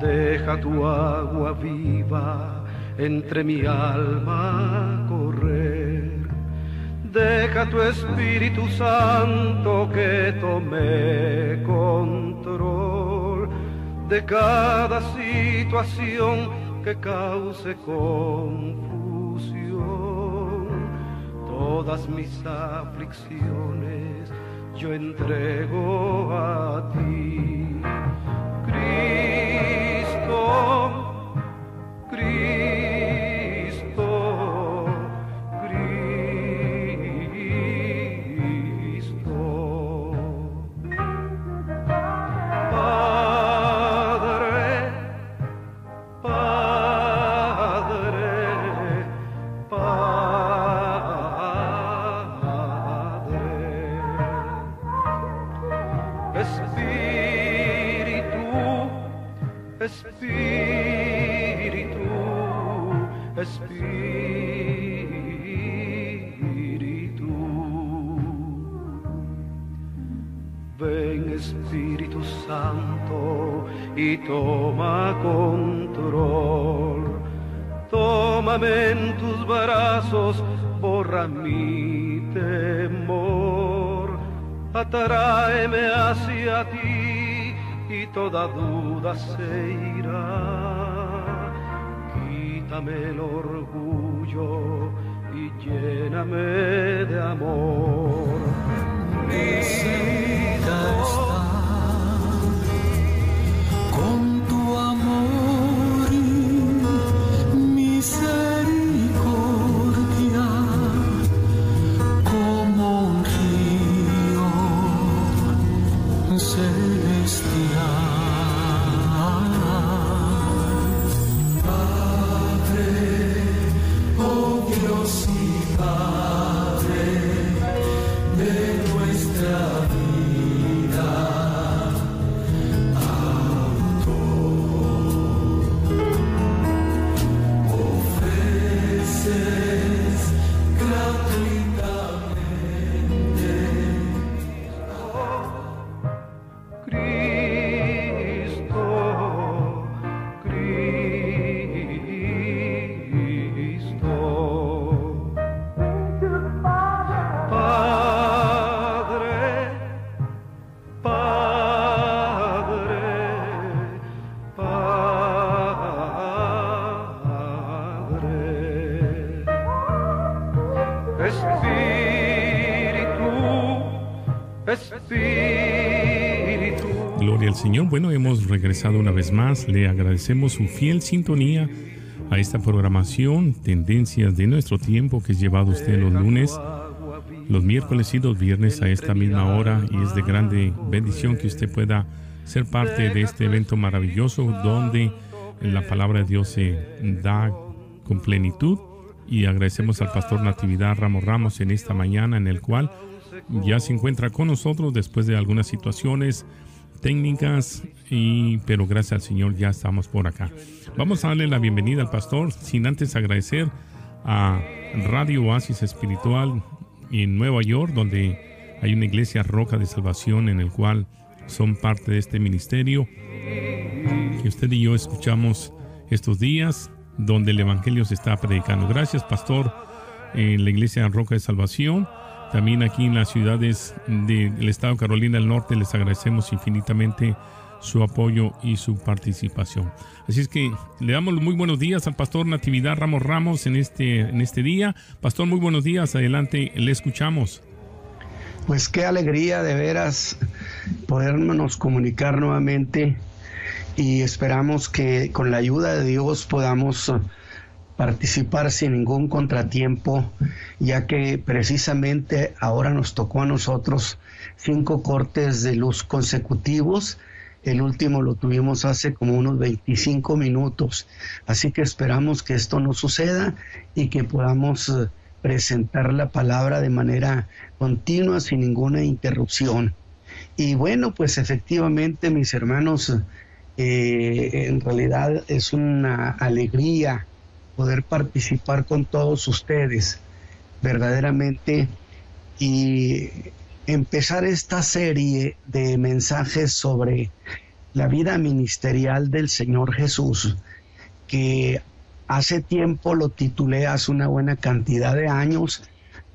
Deja tu agua viva entre mi alma correr. Deja tu Espíritu Santo que tome control de cada situación que cause confusión. Todas mis aflicciones yo entrego a ti. Cristo, Cristo, y toma control. Tómame en tus brazos, borra mi temor. Atráeme hacia ti y toda duda se irá. Quítame el orgullo y lléname de amor. Cerca está Gloria al Señor. Bueno, hemos regresado una vez más. Le agradecemos su fiel sintonía a esta programación, tendencias de nuestro tiempo que es llevado usted los lunes, los miércoles y los viernes a esta misma hora. Y es de grande bendición que usted pueda ser parte de este evento maravilloso donde la palabra de Dios se da con plenitud. Y agradecemos al pastor Natividad Ramos Ramos en esta mañana en el cual ya se encuentra con nosotros después de algunas situaciones técnicas y pero gracias al Señor ya estamos por acá. Vamos a darle la bienvenida al pastor sin antes agradecer a Radio Oasis Espiritual en Nueva York donde hay una iglesia Roca de Salvación en el cual son parte de este ministerio que usted y yo escuchamos estos días donde el evangelio se está predicando. Gracias, pastor, en la iglesia Roca de Salvación. También aquí en las ciudades del estado de Carolina del Norte les agradecemos infinitamente su apoyo y su participación. Así es que le damos muy buenos días al pastor Natividad Ramos Ramos en este, en este día. Pastor, muy buenos días. Adelante, le escuchamos. Pues qué alegría de veras podernos comunicar nuevamente y esperamos que con la ayuda de Dios podamos eh, participar sin ningún contratiempo, ya que precisamente ahora nos tocó a nosotros cinco cortes de luz consecutivos. El último lo tuvimos hace como unos 25 minutos. Así que esperamos que esto no suceda y que podamos eh, presentar la palabra de manera continua, sin ninguna interrupción. Y bueno, pues efectivamente, mis hermanos, eh, en realidad es una alegría poder participar con todos ustedes, verdaderamente, y empezar esta serie de mensajes sobre la vida ministerial del Señor Jesús, que hace tiempo lo titulé hace una buena cantidad de años,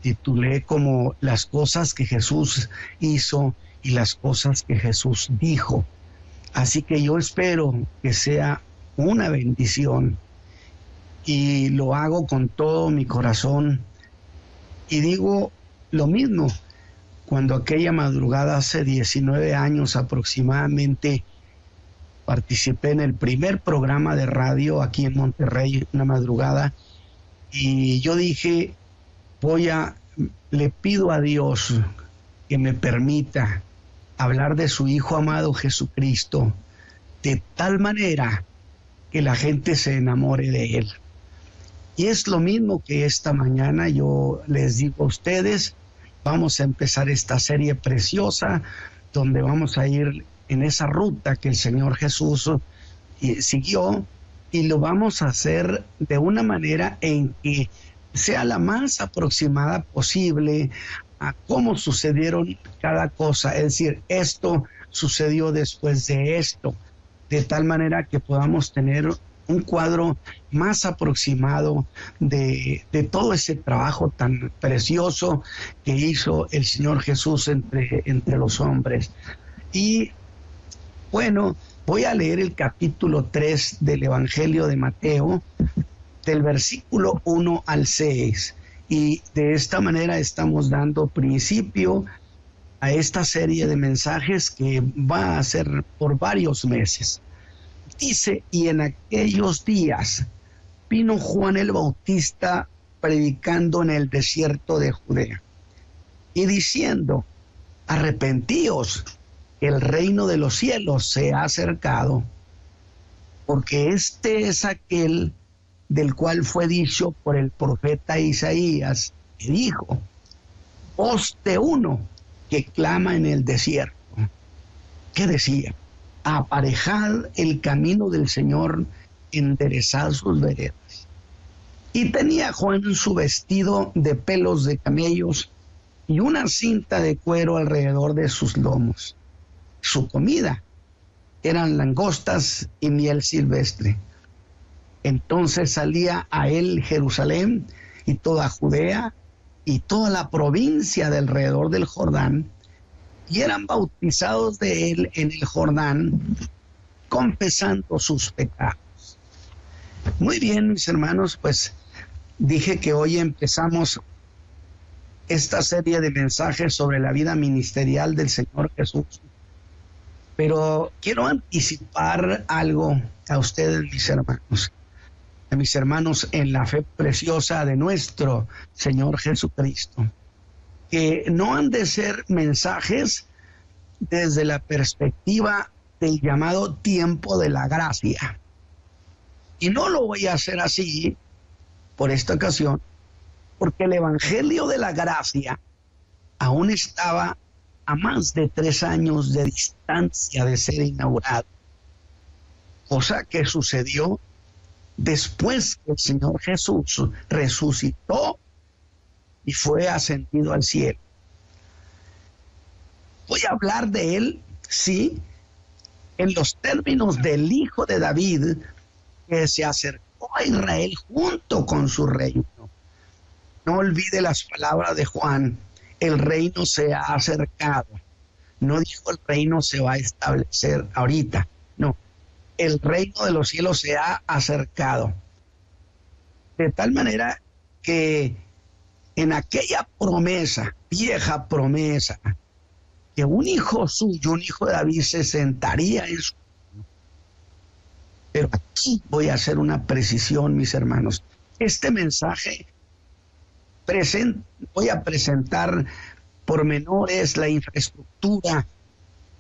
titulé como las cosas que Jesús hizo y las cosas que Jesús dijo. Así que yo espero que sea una bendición y lo hago con todo mi corazón. Y digo lo mismo, cuando aquella madrugada hace 19 años aproximadamente participé en el primer programa de radio aquí en Monterrey, una madrugada, y yo dije, voy a, le pido a Dios que me permita hablar de su Hijo amado Jesucristo de tal manera que la gente se enamore de Él. Y es lo mismo que esta mañana yo les digo a ustedes, vamos a empezar esta serie preciosa donde vamos a ir en esa ruta que el Señor Jesús eh, siguió y lo vamos a hacer de una manera en que sea la más aproximada posible a cómo sucedieron cada cosa. Es decir, esto sucedió después de esto, de tal manera que podamos tener un cuadro más aproximado de, de, todo ese trabajo tan precioso que hizo el Señor Jesús entre, entre los hombres. Y bueno, voy a leer el capítulo 3 del Evangelio de Mateo, del versículo 1 al 6. Y de esta manera estamos dando principio a esta serie de mensajes que va a ser por varios meses. Dice, y en aquellos días vino Juan el Bautista predicando en el desierto de Judea y diciendo, arrepentíos, el reino de los cielos se ha acercado, porque este es aquel del cual fue dicho por el profeta Isaías, que dijo, de uno que clama en el desierto. ¿Qué decía? aparejad el camino del Señor, enderezad sus veredas. Y tenía Juan su vestido de pelos de camellos y una cinta de cuero alrededor de sus lomos. Su comida eran langostas y miel silvestre. Entonces salía a él Jerusalén y toda Judea y toda la provincia de alrededor del Jordán y eran bautizados de él en el Jordán, confesando sus pecados. Muy bien, mis hermanos, pues dije que hoy empezamos esta serie de mensajes sobre la vida ministerial del Señor Jesús. Pero quiero anticipar algo a ustedes, mis hermanos, a mis hermanos en la fe preciosa de nuestro Señor Jesucristo que no han de ser mensajes desde la perspectiva del llamado tiempo de la gracia. Y no lo voy a hacer así por esta ocasión, porque el Evangelio de la Gracia aún estaba a más de tres años de distancia de ser inaugurado, cosa que sucedió después que el Señor Jesús resucitó y fue ascendido al cielo. Voy a hablar de él, sí, en los términos del hijo de David que se acercó a Israel junto con su reino. No olvide las palabras de Juan, el reino se ha acercado. No dijo el reino se va a establecer ahorita, no, el reino de los cielos se ha acercado. De tal manera que en aquella promesa, vieja promesa, que un hijo suyo, un hijo de David, se sentaría en su... Pero aquí voy a hacer una precisión, mis hermanos. Este mensaje voy a presentar pormenores, la infraestructura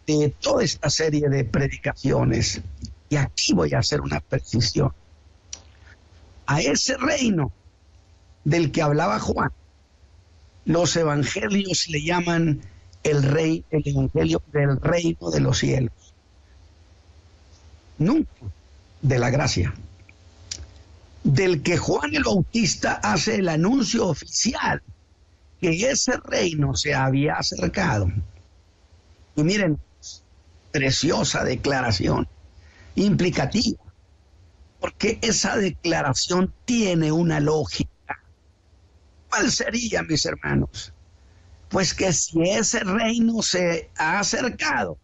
de toda esta serie de predicaciones. Aquí voy a hacer una precisión. A ese reino del que hablaba Juan, los evangelios le llaman el rey, el evangelio del reino de los cielos. Nunca de la gracia. Del que Juan el Bautista hace el anuncio oficial que ese reino se había acercado. Y miren, preciosa declaración, implicativa, porque esa declaración tiene una lógica. ¿Cuál sería, mis hermanos? Pues que si ese reino se ha acercado,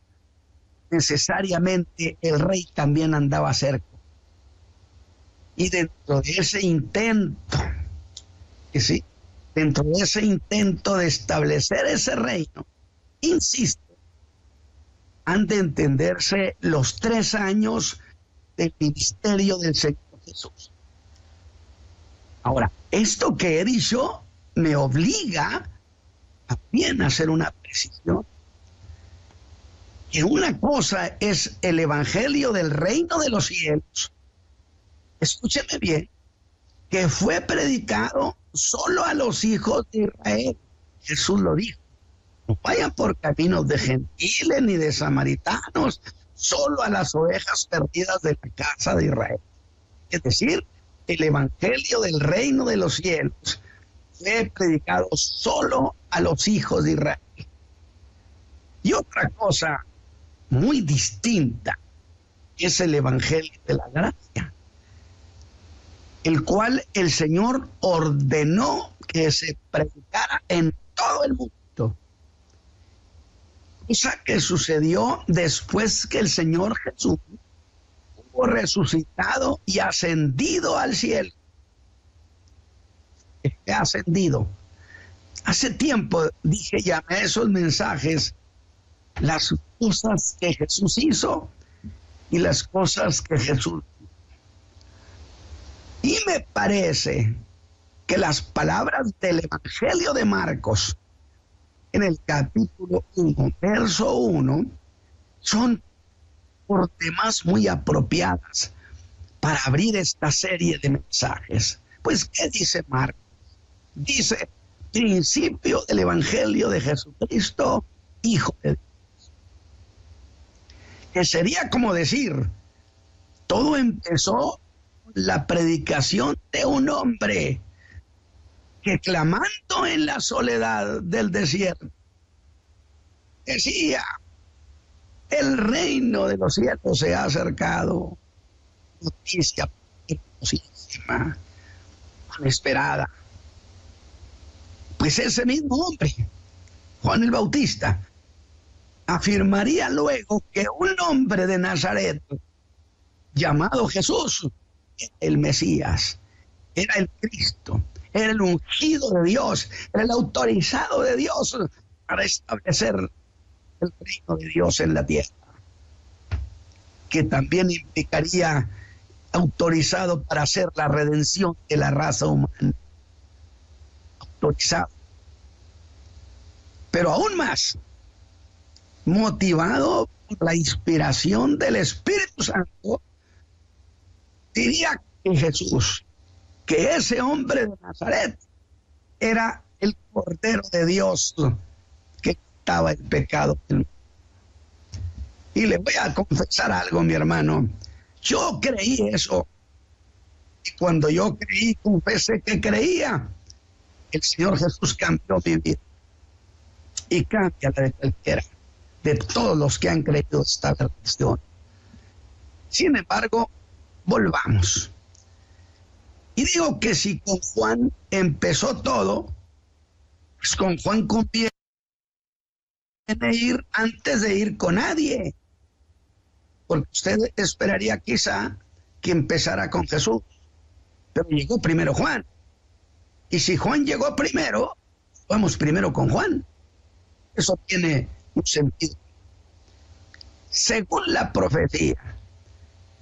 necesariamente el rey también andaba cerca. Y dentro de ese intento, que sí, dentro de ese intento de establecer ese reino, insisto, han de entenderse los tres años del ministerio del Señor Jesús. Ahora, esto que he dicho me obliga también a hacer una precisión. Que una cosa es el evangelio del reino de los cielos. Escúcheme bien, que fue predicado solo a los hijos de Israel. Jesús lo dijo. No vayan por caminos de gentiles ni de samaritanos, solo a las ovejas perdidas de la casa de Israel. Es decir, el evangelio del reino de los cielos fue predicado solo a los hijos de Israel. Y otra cosa muy distinta es el evangelio de la gracia el cual el Señor ordenó que se predicara en todo el mundo. Cosa que sucedió después que el Señor Jesús hubo resucitado y ascendido al cielo. Ascendido. Hace tiempo dije, llamé esos mensajes, las cosas que Jesús hizo y las cosas que Jesús y me parece que las palabras del Evangelio de Marcos en el capítulo 1, verso 1, son por demás muy apropiadas para abrir esta serie de mensajes. Pues, ¿qué dice Marcos? Dice, principio del Evangelio de Jesucristo, Hijo de Dios. Que sería como decir, todo empezó la predicación de un hombre que clamando en la soledad del desierto decía, el reino de los cielos se ha acercado. Noticia hermosísima, esperada. Pues ese mismo hombre, Juan el Bautista, afirmaría luego que un hombre de Nazaret llamado Jesús el Mesías, era el Cristo, el ungido de Dios, era el autorizado de Dios para establecer el reino de Dios en la tierra, que también implicaría autorizado para hacer la redención de la raza humana. Autorizado. Pero aún más, motivado por la inspiración del Espíritu Santo, diría que Jesús, que ese hombre de Nazaret era el Cordero de Dios que quitaba el pecado. Y le voy a confesar algo, mi hermano. Yo creí eso. Y cuando yo creí, confesé que creía, el Señor Jesús cambió mi vida. Y cambia la de cualquiera, de todos los que han creído esta cuestión. Sin embargo, volvamos. Y digo que si con Juan empezó todo, pues con Juan conviene ir antes de ir con nadie. Porque usted esperaría quizá que empezara con Jesús. Pero llegó primero Juan. Y si Juan llegó primero, vamos primero con Juan. Eso tiene un sentido. Según la profecía,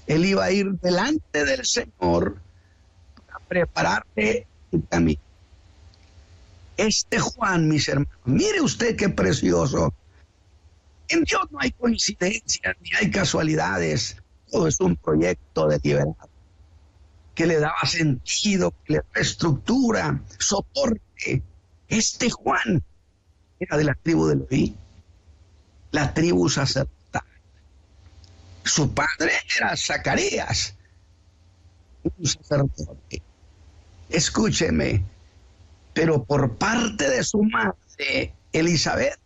él iba a ir delante del Señor prepararte el camino. Este Juan, mis hermanos, mire usted qué precioso. En Dios no hay coincidencias ni hay casualidades. Todo es un proyecto de libertad que le daba sentido, que le reestructura, soporte. Este Juan era de la tribu de Leví, la tribu sacerdotal su padre era Zacarías, un sacerdote. Escúcheme, pero por parte de su madre, Elizabeth,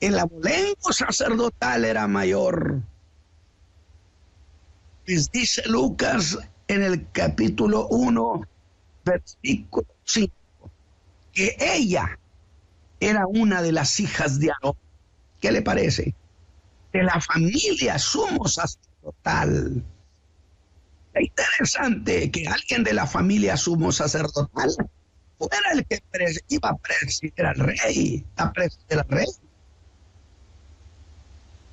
el abolengo sacerdotal era mayor. Les dice Lucas en el capítulo 1, versículo 5, que ella era una de las hijas de Aarón. ¿Qué le parece? De la familia sumo sacerdotal. Es interesante que alguien de la familia sumo sacerdotal fuera el que iba a presidir al rey, a presidir al rey.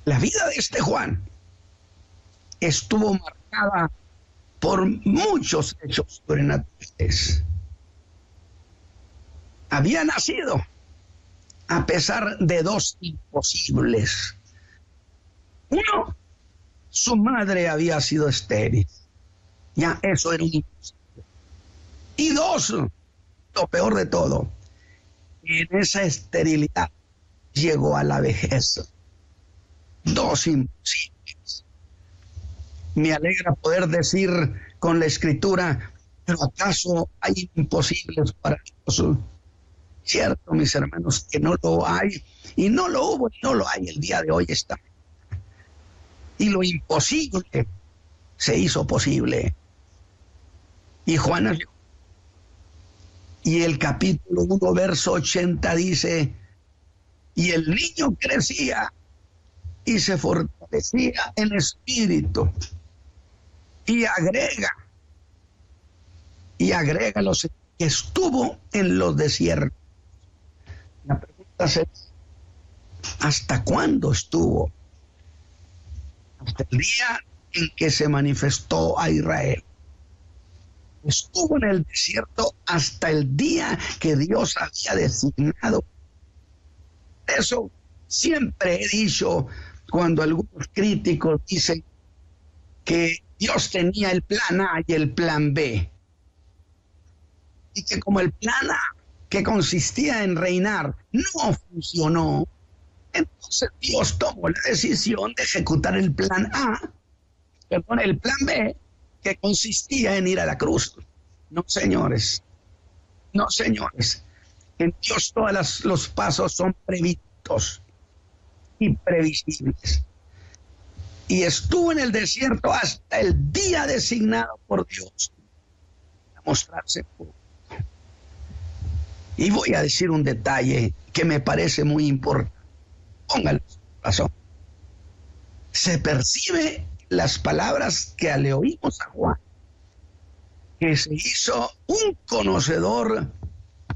La vida de este Juan estuvo marcada por muchos hechos sobrenaturales. Había nacido a pesar de dos imposibles. Uno, su madre había sido estéril. Ya eso era un. Y dos, lo peor de todo, en esa esterilidad llegó a la vejez. Dos imposibles. Me alegra poder decir con la escritura, pero ¿acaso hay imposibles para Dios? Cierto, mis hermanos, que no lo hay, y no lo hubo, y no lo hay, el día de hoy está. Y lo imposible se hizo posible. Y Juan y el capítulo 1, verso 80 dice, y el niño crecía y se fortalecía en espíritu. Y agrega, y agrega los que estuvo en los desiertos. La pregunta es, ¿hasta cuándo estuvo? Hasta el día en que se manifestó a Israel estuvo en el desierto hasta el día que Dios había designado. Eso siempre he dicho cuando algunos críticos dicen que Dios tenía el plan A y el plan B. Y que como el plan A, que consistía en reinar, no funcionó, entonces Dios tomó la decisión de ejecutar el plan A, perdón, el plan B, que consistía en ir a la cruz. No, señores. No, señores. En Dios todos los pasos son previstos y previsibles. Y estuvo en el desierto hasta el día designado por Dios a mostrarse Y voy a decir un detalle que me parece muy importante. Pónganlo razón. Se percibe las palabras que le oímos a Juan, que se hizo un conocedor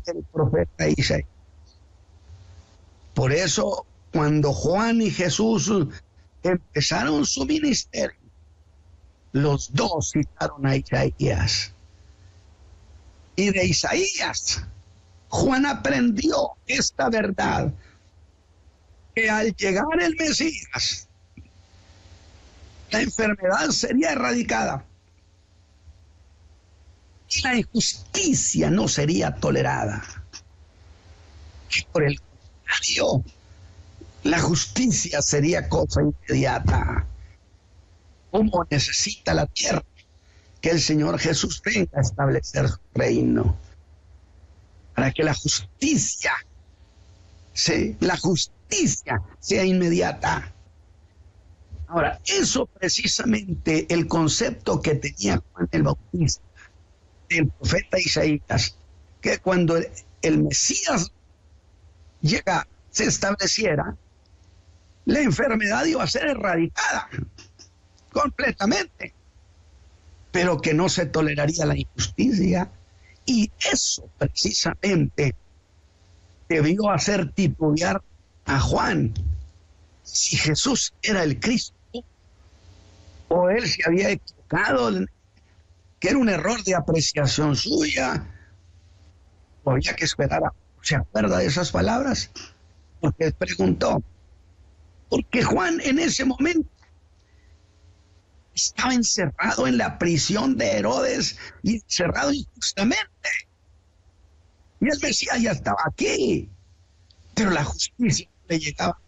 del profeta Isaías. Por eso, cuando Juan y Jesús empezaron su ministerio, los dos citaron a Isaías. Y de Isaías, Juan aprendió esta verdad, que al llegar el Mesías, la enfermedad sería erradicada y la injusticia no sería tolerada. Y por el contrario, la justicia sería cosa inmediata. Como necesita la tierra que el Señor Jesús venga a establecer su reino? Para que la justicia, se, la justicia sea inmediata. Ahora, eso precisamente el concepto que tenía Juan el Bautista, el profeta Isaías, que cuando el, Mesías llega, se estableciera, la enfermedad iba a ser erradicada completamente, pero que no se toleraría la injusticia. Y eso precisamente debió hacer titubear a Juan. Si Jesús era el Cristo, o él se había equivocado, que era un error de apreciación suya, o había que esperar a... ¿Se acuerda de esas palabras? Porque preguntó, porque Juan en ese momento estaba encerrado en la prisión de Herodes y encerrado injustamente. Y el Mesías ya estaba aquí, pero la justicia le llegaba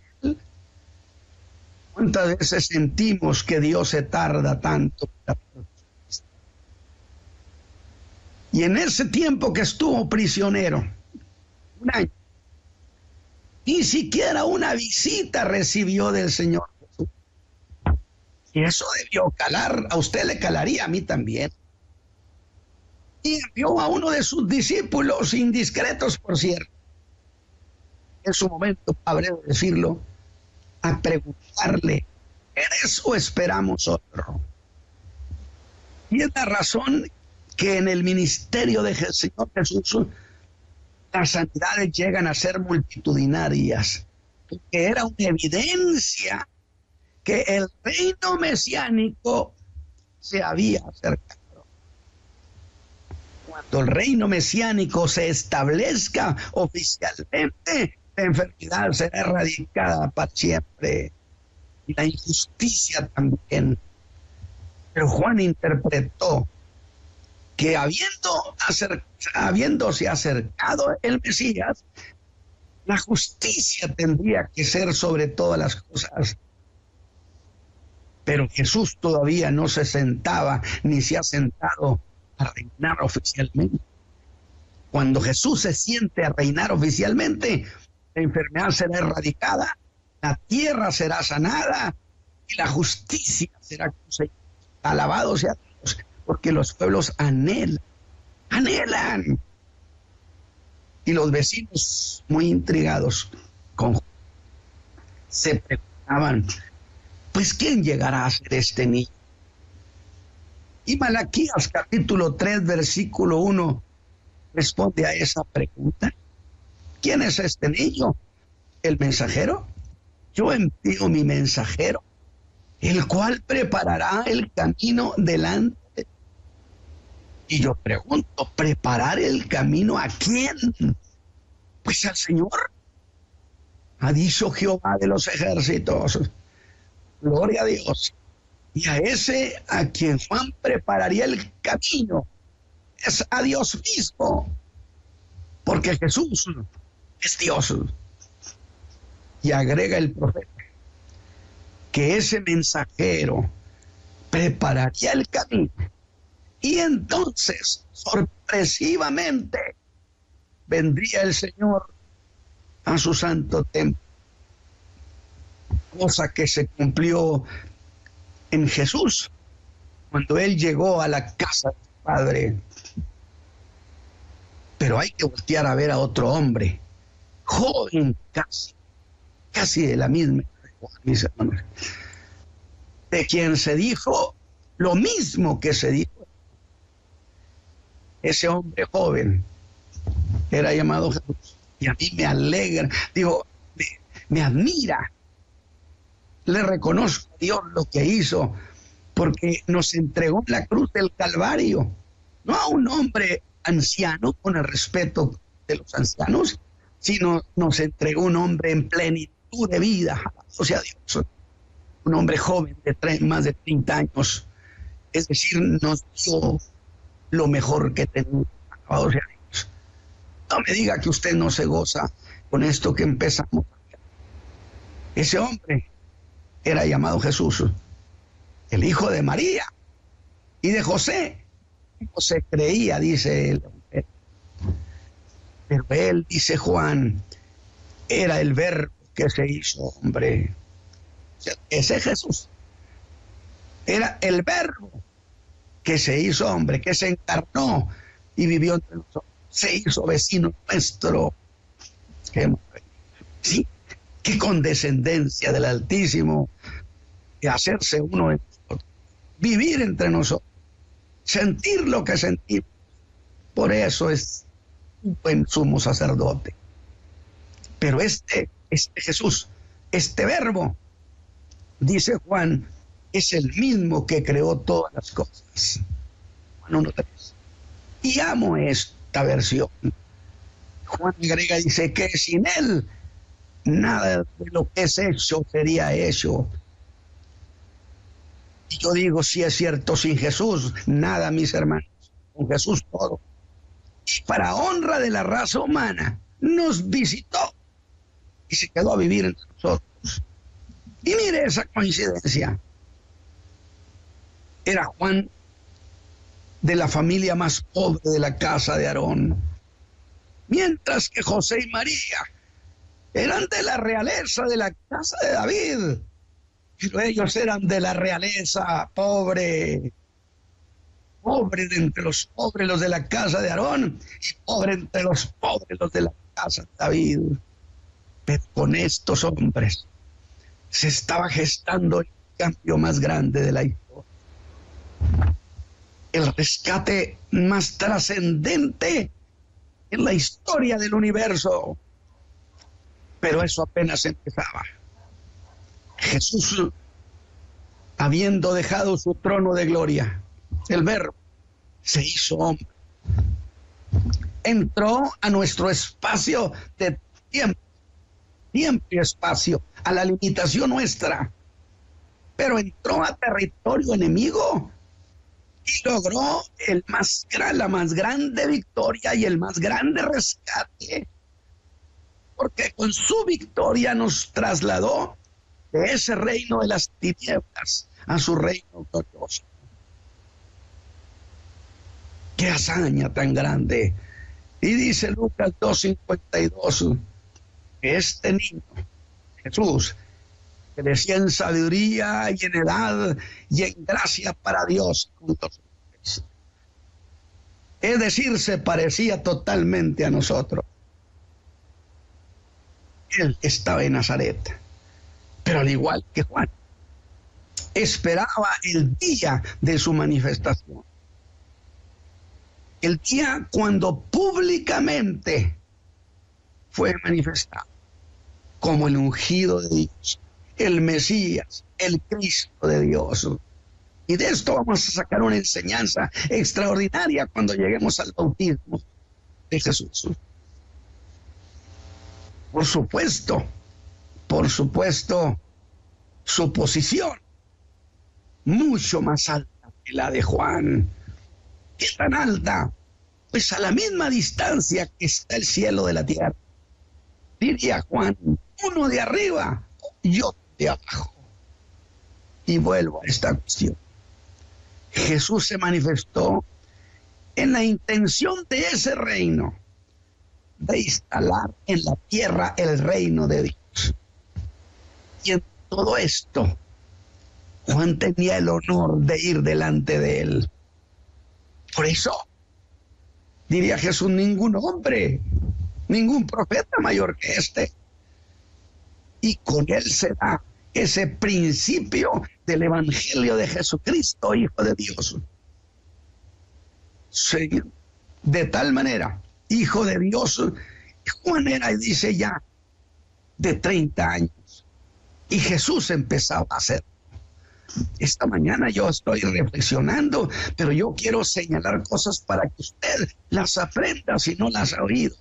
¿Cuántas veces sentimos que Dios se tarda tanto? Y en ese tiempo que estuvo prisionero, un año, Ni siquiera una visita recibió del Señor Jesús. Y eso debió calar, a usted le calaría, a mí también. Y envió a uno de sus discípulos, indiscretos por cierto, en su momento, habré de decirlo, a preguntarle, ¿eres o esperamos otro? Y es la razón que en el ministerio de Señor Jesús las sanidades llegan a ser multitudinarias, porque era una evidencia que el reino mesiánico se había acercado. Cuando el reino mesiánico se establezca oficialmente, la enfermedad será erradicada para siempre y la injusticia también. Pero Juan interpretó que habiendo habiéndose acercado el Mesías, la justicia tendría que ser sobre todas las cosas. Pero Jesús todavía no se sentaba ni se ha sentado a reinar oficialmente. Cuando Jesús se siente a reinar oficialmente, la enfermedad será erradicada, la tierra será sanada y la justicia será conseguida. Alabado sea Dios, porque los pueblos anhelan, anhelan. Y los vecinos, muy intrigados, con, se preguntaban, pues ¿quién llegará a ser este niño? Y Malaquías capítulo 3, versículo 1 responde a esa pregunta. ¿Quién es este niño? ¿El mensajero? Yo envío mi mensajero, el cual preparará el camino delante. Y yo pregunto, ¿preparar el camino a quién? Pues al Señor. Ha dicho Jehová de los ejércitos. Gloria a Dios. Y a ese a quien Juan prepararía el camino es a Dios mismo. Porque Jesús es Dios. Y agrega el profeta que ese mensajero prepararía el camino. Y entonces, sorpresivamente, vendría el Señor a su santo templo. Cosa que se cumplió en Jesús, cuando Él llegó a la casa del Padre. Pero hay que voltear a ver a otro hombre joven casi, casi de la misma, mis hermanos, de quien se dijo lo mismo que se dijo. Ese hombre joven era llamado Jesús. Y a mí me alegra, digo, me, me admira. Le reconozco a Dios lo que hizo, porque nos entregó la cruz del Calvario, no a un hombre anciano, con el respeto de los ancianos, sino nos entregó un hombre en plenitud de vida, o sea, Dios, un hombre joven de más de 30 años, es decir, nos dio lo mejor que sea, Dios. No me diga que usted no se goza con esto que empezamos. Ese hombre era llamado Jesús, el hijo de María y de José. José creía, dice él, pero él, dice Juan, era el verbo que se hizo hombre. Ese Jesús era el verbo que se hizo hombre, que se encarnó y vivió entre nosotros. Se hizo vecino nuestro. Sí, qué condescendencia del Altísimo de hacerse uno de nosotros, vivir entre nosotros, sentir lo que sentimos. Por eso es un buen sumo sacerdote. Pero este, este Jesús, este verbo, dice Juan, es el mismo que creó todas las cosas. Juan 1.3. Y amo esta versión. Juan agrega, dice que sin él nada de lo que es hecho sería hecho. Y yo digo, si es cierto, sin Jesús, nada, mis hermanos. Con Jesús todo para honra de la raza humana, nos visitó y se quedó a vivir entre nosotros. Y mire esa coincidencia. Era Juan de la familia más pobre de la casa de Aarón, mientras que José y María eran de la realeza de la casa de David, pero ellos eran de la realeza pobre, pobre de entre los pobres los de la casa de Aarón y pobre entre los pobres los de la casa de David. Pero con estos hombres se estaba gestando el cambio más grande de la historia. El rescate más trascendente en la historia del universo. Pero eso apenas empezaba. Jesús, habiendo dejado su trono de gloria, el verbo se hizo hombre. Entró a nuestro espacio de tiempo, tiempo y espacio, a la limitación nuestra, pero entró a territorio enemigo y logró el más, la más grande victoria y el más grande rescate, porque con su victoria nos trasladó de ese reino de las tinieblas a su reino glorioso. Qué hazaña tan grande. Y dice Lucas 2.52, que este niño, Jesús, crecía en sabiduría y en edad y en gracia para Dios Es decir, se parecía totalmente a nosotros. Él estaba en Nazaret, pero al igual que Juan, esperaba el día de su manifestación. El día cuando públicamente fue manifestado como el ungido de Dios, el Mesías, el Cristo de Dios. Y de esto vamos a sacar una enseñanza extraordinaria cuando lleguemos al bautismo de Jesús. Por supuesto, por supuesto, su posición mucho más alta que la de Juan. ¿Qué tan alta? Pues a la misma distancia que está el cielo de la tierra. Diría Juan, uno de arriba y otro de abajo. Y vuelvo a esta cuestión. Jesús se manifestó en la intención de ese reino, de instalar en la tierra el reino de Dios. Y en todo esto, Juan tenía el honor de ir delante de él. Por eso, diría Jesús, ningún hombre, ningún profeta mayor que este. Y con él se da ese principio del Evangelio de Jesucristo, Hijo de Dios. de tal manera, Hijo de Dios, Juan era, dice ya, de 30 años. Y Jesús empezaba a ser esta mañana yo estoy reflexionando, pero yo quiero señalar cosas para que usted las aprenda si no las ha oído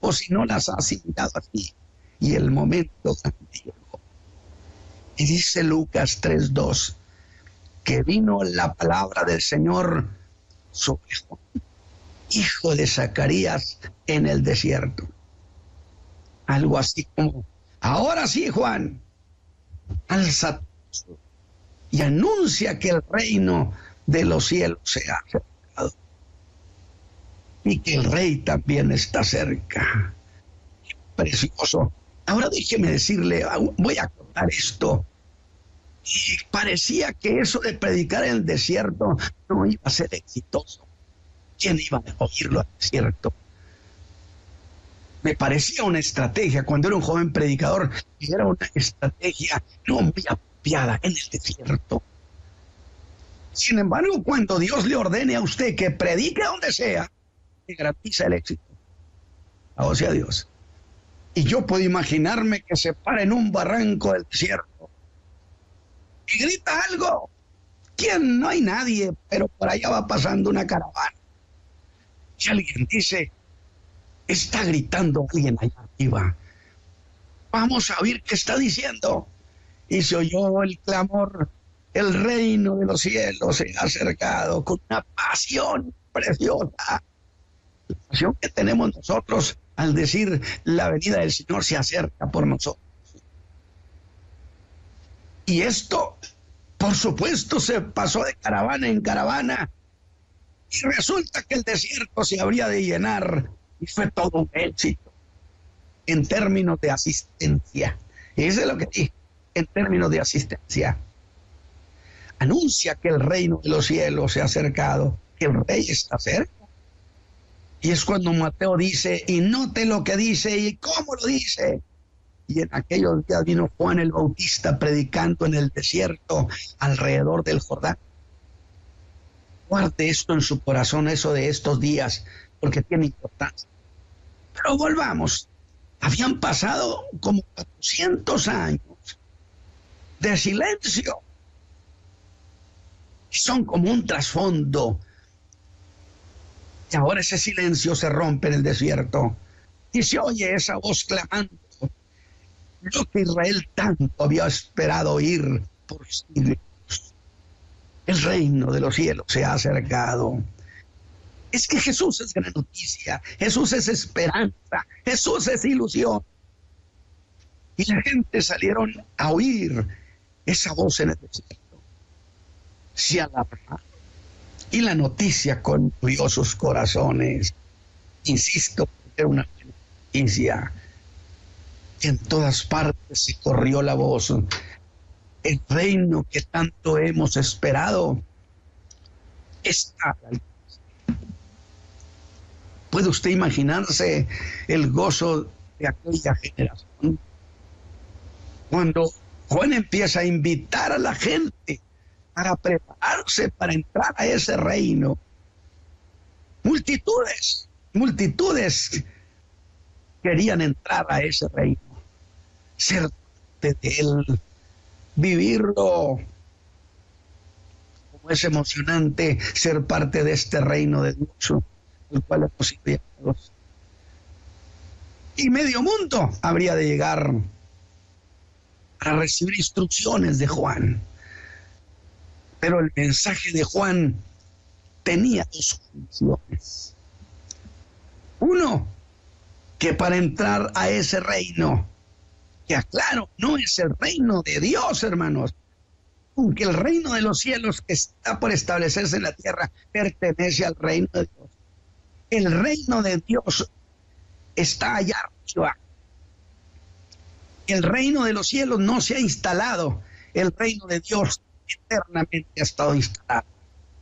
o si no las ha asimilado aquí. Y el momento también. Y dice Lucas 3:2 que vino la palabra del Señor sobre Juan, hijo de Zacarías, en el desierto. Algo así como, ahora sí, Juan, alza y anuncia que el reino de los cielos se ha acercado y que el rey también está cerca. Precioso. Ahora déjeme decirle, voy a contar esto. Y parecía que eso de predicar en el desierto no iba a ser exitoso. ¿Quién iba a oírlo al desierto? Me parecía una estrategia cuando era un joven predicador, era una estrategia no en el desierto. Sin embargo, cuando Dios le ordene a usted que predique donde sea, le garantiza el éxito. A sea Dios. Y yo puedo imaginarme que se para en un barranco del desierto y grita algo. ¿Quién? No hay nadie, pero por allá va pasando una caravana. Y alguien dice, está gritando alguien allá arriba. Vamos a oír qué está diciendo y se oyó el clamor, el reino de los cielos se ha acercado con una pasión preciosa, la pasión que tenemos nosotros al decir la venida del Señor se acerca por nosotros. Y esto, por supuesto, se pasó de caravana en caravana y resulta que el desierto se habría de llenar y fue todo un éxito. en términos de asistencia. Eso es lo que dije, en términos de asistencia. Anuncia que el reino de los cielos se ha acercado, que el rey está cerca. Y es cuando Mateo dice, y note lo que dice y cómo lo dice. Y en aquellos días vino Juan el Bautista predicando en el desierto alrededor del Jordán. Guarde esto en su corazón, eso de estos días, porque tiene importancia. Pero volvamos. Habían pasado como 400 años de silencio. Son como un trasfondo. Y ahora ese silencio se rompe en el desierto. Y se oye esa voz clamando. Lo que Israel tanto había esperado oír por siglos. El reino de los cielos se ha acercado. Es que Jesús es gran noticia, Jesús es esperanza, Jesús es ilusión. Y la gente salieron a oír esa voz en el desierto. Se alababa. Y la noticia conmovió sus corazones. Insisto, era una noticia. En todas partes se corrió la voz. El reino que tanto hemos esperado está ¿Puede usted imaginarse el gozo de aquella generación? Cuando Juan empieza a invitar a la gente para prepararse para entrar a ese reino. Multitudes, multitudes querían entrar a ese reino, ser de él, vivirlo. Como es emocionante ser parte de este reino de Dios el cual es Y medio mundo habría de llegar a recibir instrucciones de Juan. Pero el mensaje de Juan tenía dos funciones. Uno, que para entrar a ese reino, que aclaro, no es el reino de Dios, hermanos, aunque el reino de los cielos que está por establecerse en la tierra pertenece al reino de Dios el reino de Dios está allá El reino de los cielos no se ha instalado. El reino de Dios eternamente ha estado instalado.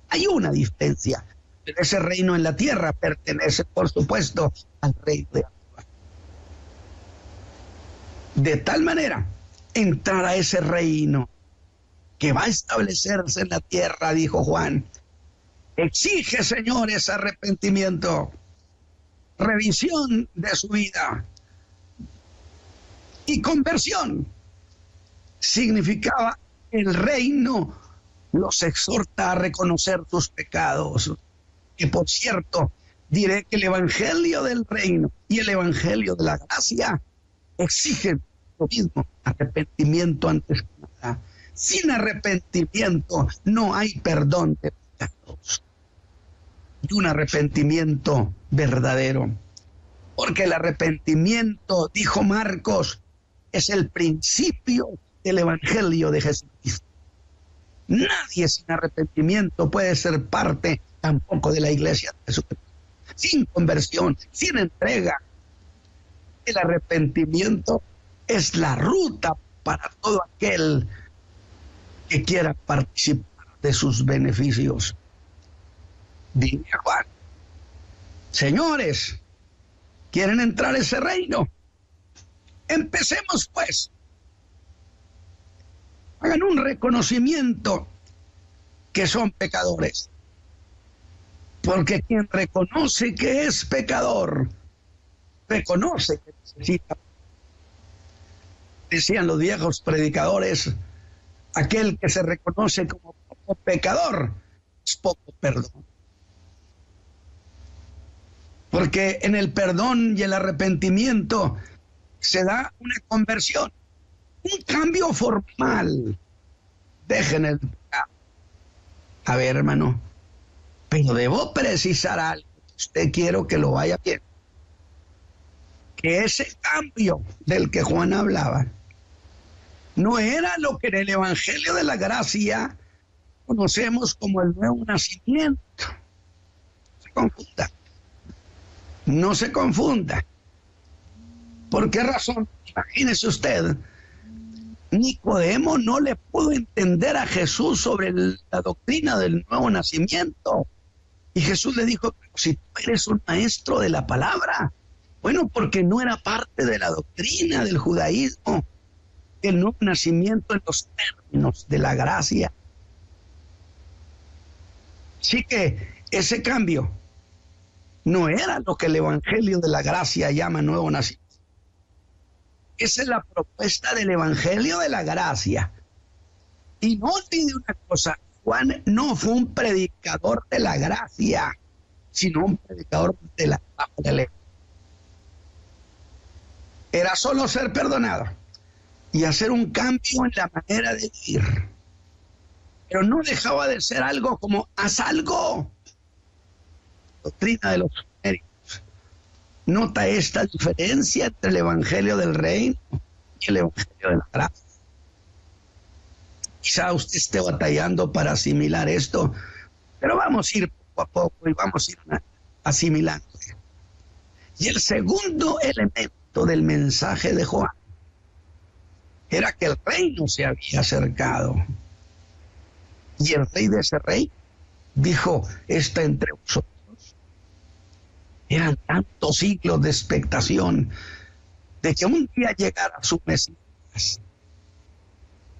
Hay una diferencia. Pero ese reino en la tierra pertenece, por supuesto, al reino de Dios. De tal manera, entrar a ese reino que va a establecerse en la tierra, dijo Juan, Exige, señores, arrepentimiento, revisión de su vida y conversión. Significaba el reino los exhorta a reconocer sus pecados. Que por cierto, diré que el evangelio del reino y el evangelio de la gracia exigen lo mismo, arrepentimiento antes que nada. Sin arrepentimiento no hay perdón de pecados y un arrepentimiento verdadero. Porque el arrepentimiento, dijo Marcos, es el principio del Evangelio de Jesucristo. Nadie sin arrepentimiento puede ser parte tampoco de la iglesia de Jesucristo. Sin conversión, sin entrega. El arrepentimiento es la ruta para todo aquel que quiera participar de sus beneficios. Dime Juan, señores, ¿quieren entrar a ese reino? Empecemos pues. Hagan un reconocimiento que son pecadores. Porque quien reconoce que es pecador, reconoce que necesita. Decían los viejos predicadores, aquel que se reconoce como pecador es poco perdón. Porque en el perdón y el arrepentimiento se da una conversión, un cambio formal. Dejen el A ver, hermano, pero debo precisar algo. Usted quiero que lo vaya bien. Que ese cambio del que Juan hablaba no era lo que en el Evangelio de la Gracia conocemos como el nuevo nacimiento. Se confunda. No se confunda. ¿Por qué razón? Imagínese usted, Nicodemo no le pudo entender a Jesús sobre la doctrina del nuevo nacimiento. Y Jesús le dijo, si tú eres un maestro de la palabra, bueno, porque no era parte de la doctrina del judaísmo, el nuevo nacimiento en los términos de la gracia. Así que ese cambio no era lo que el Evangelio de la Gracia llama nuevo nacimiento. Esa es la propuesta del Evangelio de la Gracia. Y no olvide una cosa, Juan no fue un predicador de la gracia, sino un predicador de la. Era solo ser perdonado y hacer un cambio en la manera de vivir. Pero no dejaba de ser algo como haz algo. Doctrina de los. Nota esta diferencia entre el Evangelio del Reino y el Evangelio de la Gracia. Quizá usted esté batallando para asimilar esto, pero vamos a ir poco a poco y vamos a ir asimilando. Y el segundo elemento del mensaje de Juan era que el reino se había acercado. Y el rey de ese rey dijo, está entre vosotros. Eran tantos siglos de expectación de que un día llegara su Mesías.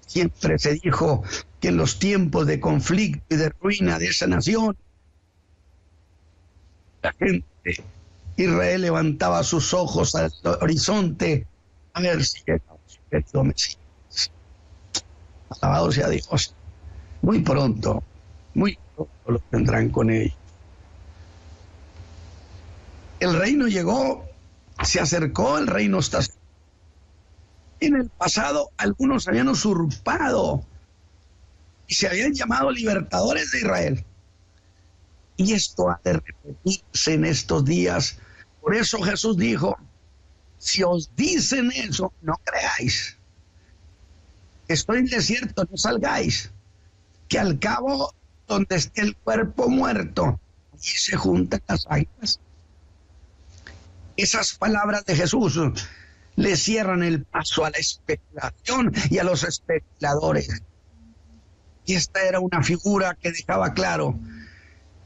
Siempre se dijo que en los tiempos de conflicto y de ruina de esa nación, la gente Israel levantaba sus ojos al horizonte a ver si llegaba su Mesías. Alabado sea Dios. Muy pronto, muy pronto lo tendrán con ellos. El reino llegó, se acercó, el reino está. En el pasado algunos habían usurpado y se habían llamado libertadores de Israel. Y esto ha de repetirse en estos días. Por eso Jesús dijo, si os dicen eso, no creáis. Estoy en desierto, no salgáis. Que al cabo, donde esté el cuerpo muerto, allí se juntan las águilas. Esas palabras de Jesús le cierran el paso a la especulación y a los especuladores. Y esta era una figura que dejaba claro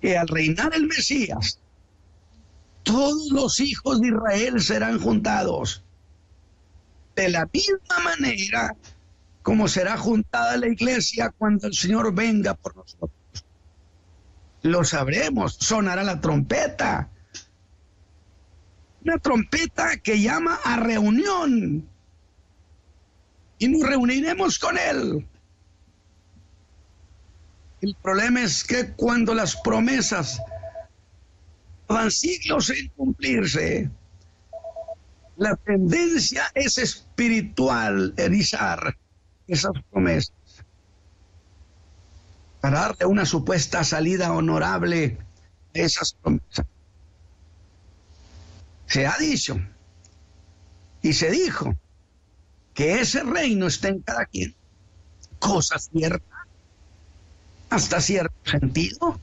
que al reinar el Mesías, todos los hijos de Israel serán juntados. De la misma manera como será juntada la iglesia cuando el Señor venga por nosotros. Lo sabremos, sonará la trompeta. Una trompeta que llama a reunión. Y nos reuniremos con Él. El problema es que cuando las promesas van siglos en cumplirse, la tendencia es espiritual, erizar esas promesas para darle una supuesta salida honorable a esas promesas. Se ha dicho y se dijo que ese reino está en cada quien. Cosa cierta, hasta cierto sentido.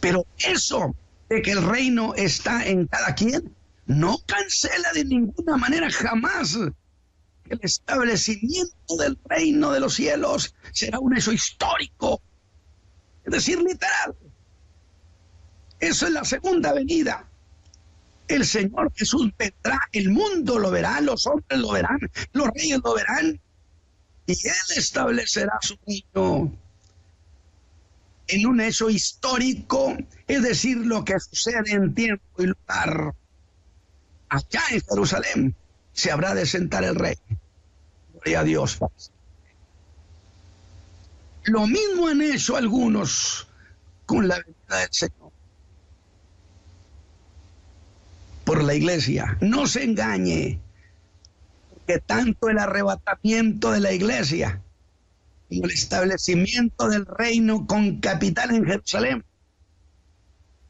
Pero eso de que el reino está en cada quien no cancela de ninguna manera jamás el establecimiento del reino de los cielos será un hecho histórico, es decir, literal. Eso es la segunda venida. El Señor Jesús vendrá, el mundo lo verá, los hombres lo verán, los reyes lo verán, y Él establecerá su reino en un hecho histórico, es decir, lo que sucede en tiempo y lugar. Allá en Jerusalén se habrá de sentar el rey. Gloria a Dios. Lo mismo han hecho algunos con la venida del Señor. Por la iglesia. No se engañe. Porque tanto el arrebatamiento de la iglesia como el establecimiento del reino con capital en Jerusalén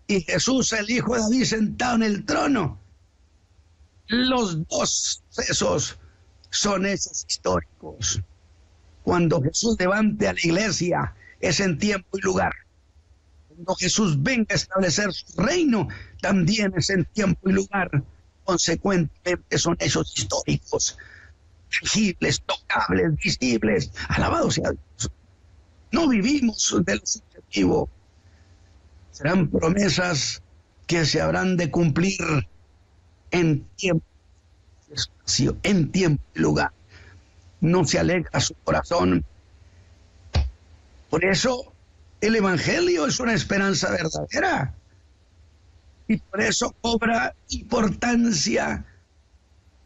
y Jesús, el Hijo de David, sentado en el trono, los dos sucesos son esos históricos. Cuando Jesús levante a la iglesia es en tiempo y lugar. Cuando Jesús venga a establecer su reino, también es en tiempo y lugar. consecuentemente son hechos históricos, tangibles, tocables, visibles. Alabado sea Dios. No vivimos de lo subjetivo. Serán promesas que se habrán de cumplir en tiempo, espacio, en tiempo y lugar. No se aleja su corazón. Por eso el Evangelio es una esperanza verdadera. Y por eso cobra importancia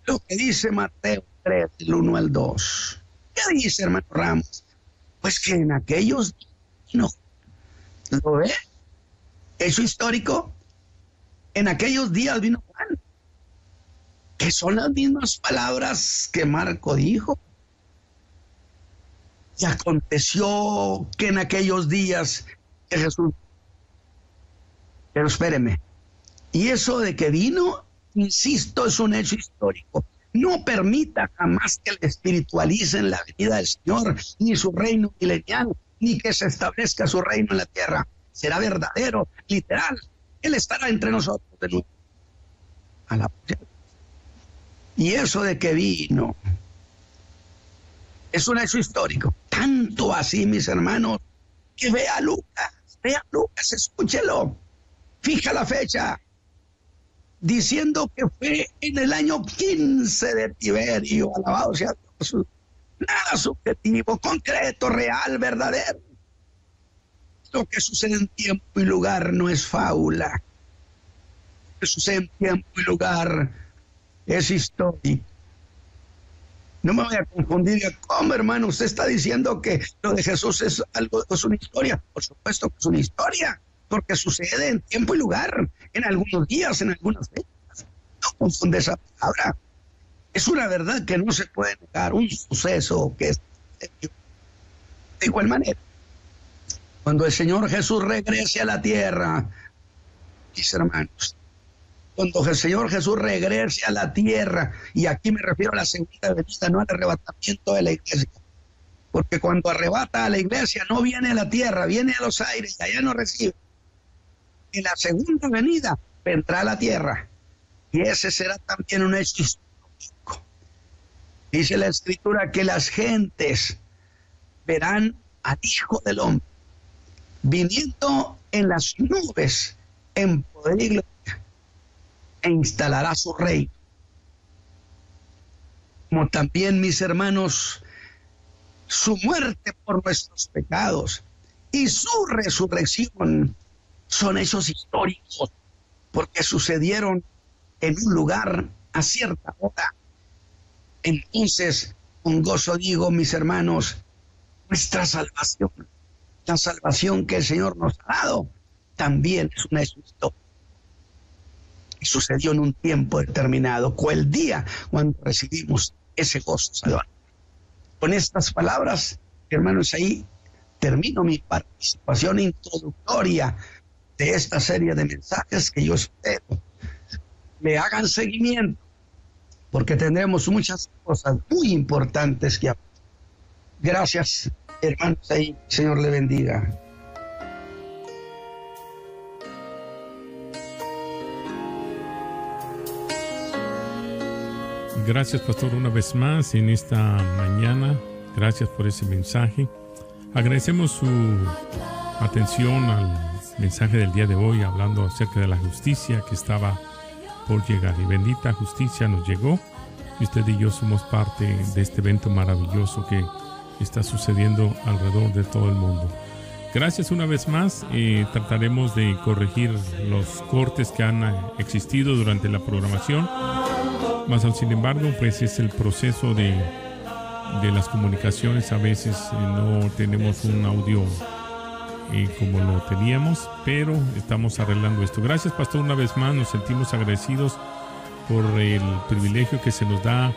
lo que dice Mateo 3, del 1 al 2. ¿Qué dice, hermano Ramos? Pues que en aquellos no. ¿Lo ve? Eso histórico. En aquellos días vino Juan, que son las mismas palabras que Marco dijo. Y aconteció que en aquellos días Jesús... Pero espéreme. Y eso de que vino, insisto, es un hecho histórico. No permita jamás que le espiritualicen la venida del Señor, ni su reino milenial, ni que se establezca su reino en la tierra. Será verdadero, literal. Él estará entre nosotros de nuevo. A la... Y eso de que vino es un hecho histórico. Tanto así, mis hermanos, que vea Lucas, vea Lucas, escúchelo. Fija la fecha, diciendo que fue en el año 15 de Tiberio, alabado sea Dios. Nada subjetivo, concreto, real, verdadero. Lo que sucede en tiempo y lugar no es fábula. Lo que sucede en tiempo y lugar es histórico. No me voy a confundir. ¿Cómo, hermano? Usted está diciendo que lo de Jesús es algo, es una historia. Por supuesto que es una historia, porque sucede en tiempo y lugar, en algunos días, en algunas fechas. No confunde esa palabra. Es una verdad que no se puede negar, un suceso que es de igual manera. Cuando el Señor Jesús regrese a la tierra, mis hermanos, cuando el Señor Jesús regrese a la tierra, y aquí me refiero a la segunda venida, no al arrebatamiento de la iglesia, porque cuando arrebata a la iglesia no viene a la tierra, viene a los aires y allá no recibe. La segunda venida vendrá a la tierra, y ese será también un hecho histórico. Dice la escritura que las gentes verán al Hijo del Hombre viniendo en las nubes en poder y gloria e instalará su rey. Como también, mis hermanos, su muerte por nuestros pecados y su resurrección son hechos históricos, porque sucedieron en un lugar a cierta hora. Entonces, con gozo digo, mis hermanos, nuestra salvación, la salvación que el Señor nos ha dado, también es una histórico y sucedió en un tiempo determinado, el día cuando recibimos ese gozo salvador. Con estas palabras, hermanos, ahí termino mi participación introductoria de esta serie de mensajes que yo espero me hagan seguimiento, porque tendremos muchas cosas muy importantes que hablar. Gracias, hermanos, ahí, Señor le bendiga. Gracias, pastor, una vez más en esta mañana. Gracias por ese mensaje. Agradecemos su atención al mensaje del día de hoy hablando acerca de la justicia que estaba por llegar. Y bendita justicia nos llegó. Y usted y yo somos parte de este evento maravilloso que está sucediendo alrededor de todo el mundo. Gracias una vez más. Eh, trataremos de corregir los cortes que han existido durante la programación. Más aún, sin embargo, pues es el proceso de, de las comunicaciones. A veces eh, no tenemos un audio eh, como lo teníamos, pero estamos arreglando esto. Gracias, Pastor, una vez más. Nos sentimos agradecidos por el privilegio que se nos da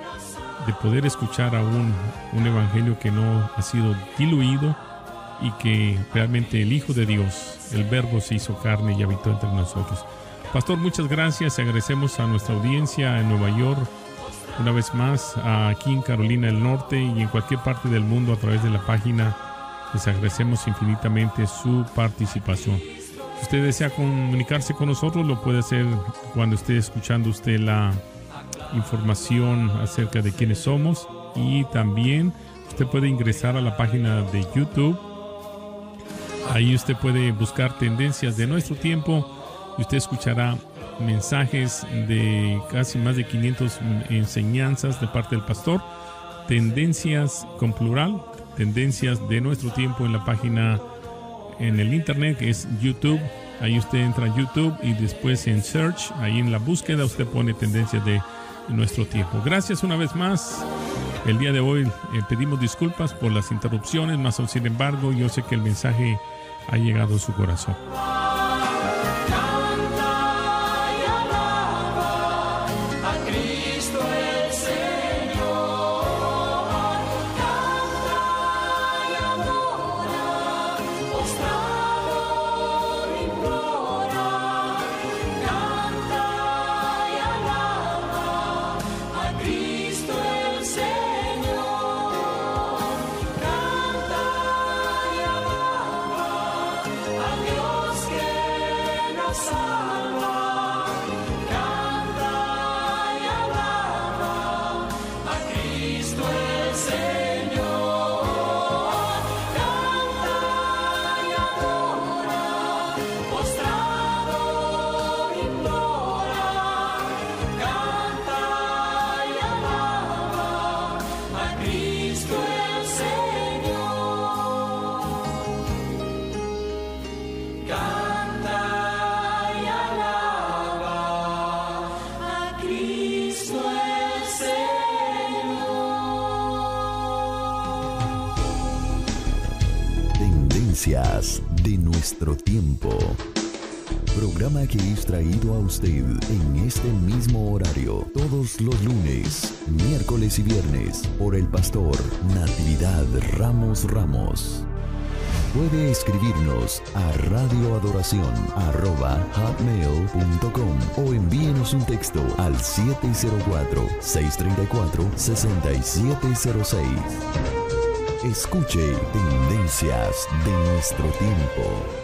de poder escuchar aún un evangelio que no ha sido diluido y que realmente el Hijo de Dios, el Verbo, se hizo carne y habitó entre nosotros. Pastor, muchas gracias. Agradecemos a nuestra audiencia en Nueva York, una vez más, aquí en Carolina del Norte y en cualquier parte del mundo a través de la página. Les agradecemos infinitamente su participación. Si usted desea comunicarse con nosotros, lo puede hacer cuando esté escuchando usted la información acerca de quiénes somos y también usted puede ingresar a la página de YouTube. Ahí usted puede buscar tendencias de nuestro tiempo y usted escuchará mensajes de casi más de 500 enseñanzas de parte del pastor. Tendencias con plural, tendencias de nuestro tiempo en la página en el internet que es YouTube. Ahí usted entra a YouTube y después en search, ahí en la búsqueda usted pone tendencias de nuestro tiempo. Gracias una vez más. El día de hoy eh, pedimos disculpas por las interrupciones, más sin embargo yo sé que el mensaje ha llegado a su corazón. Que es traído a usted en este mismo horario todos los lunes, miércoles y viernes por el pastor Natividad Ramos Ramos. Puede escribirnos a radioadoración.com o envíenos un texto al 704-634-6706. Escuche Tendencias de nuestro tiempo.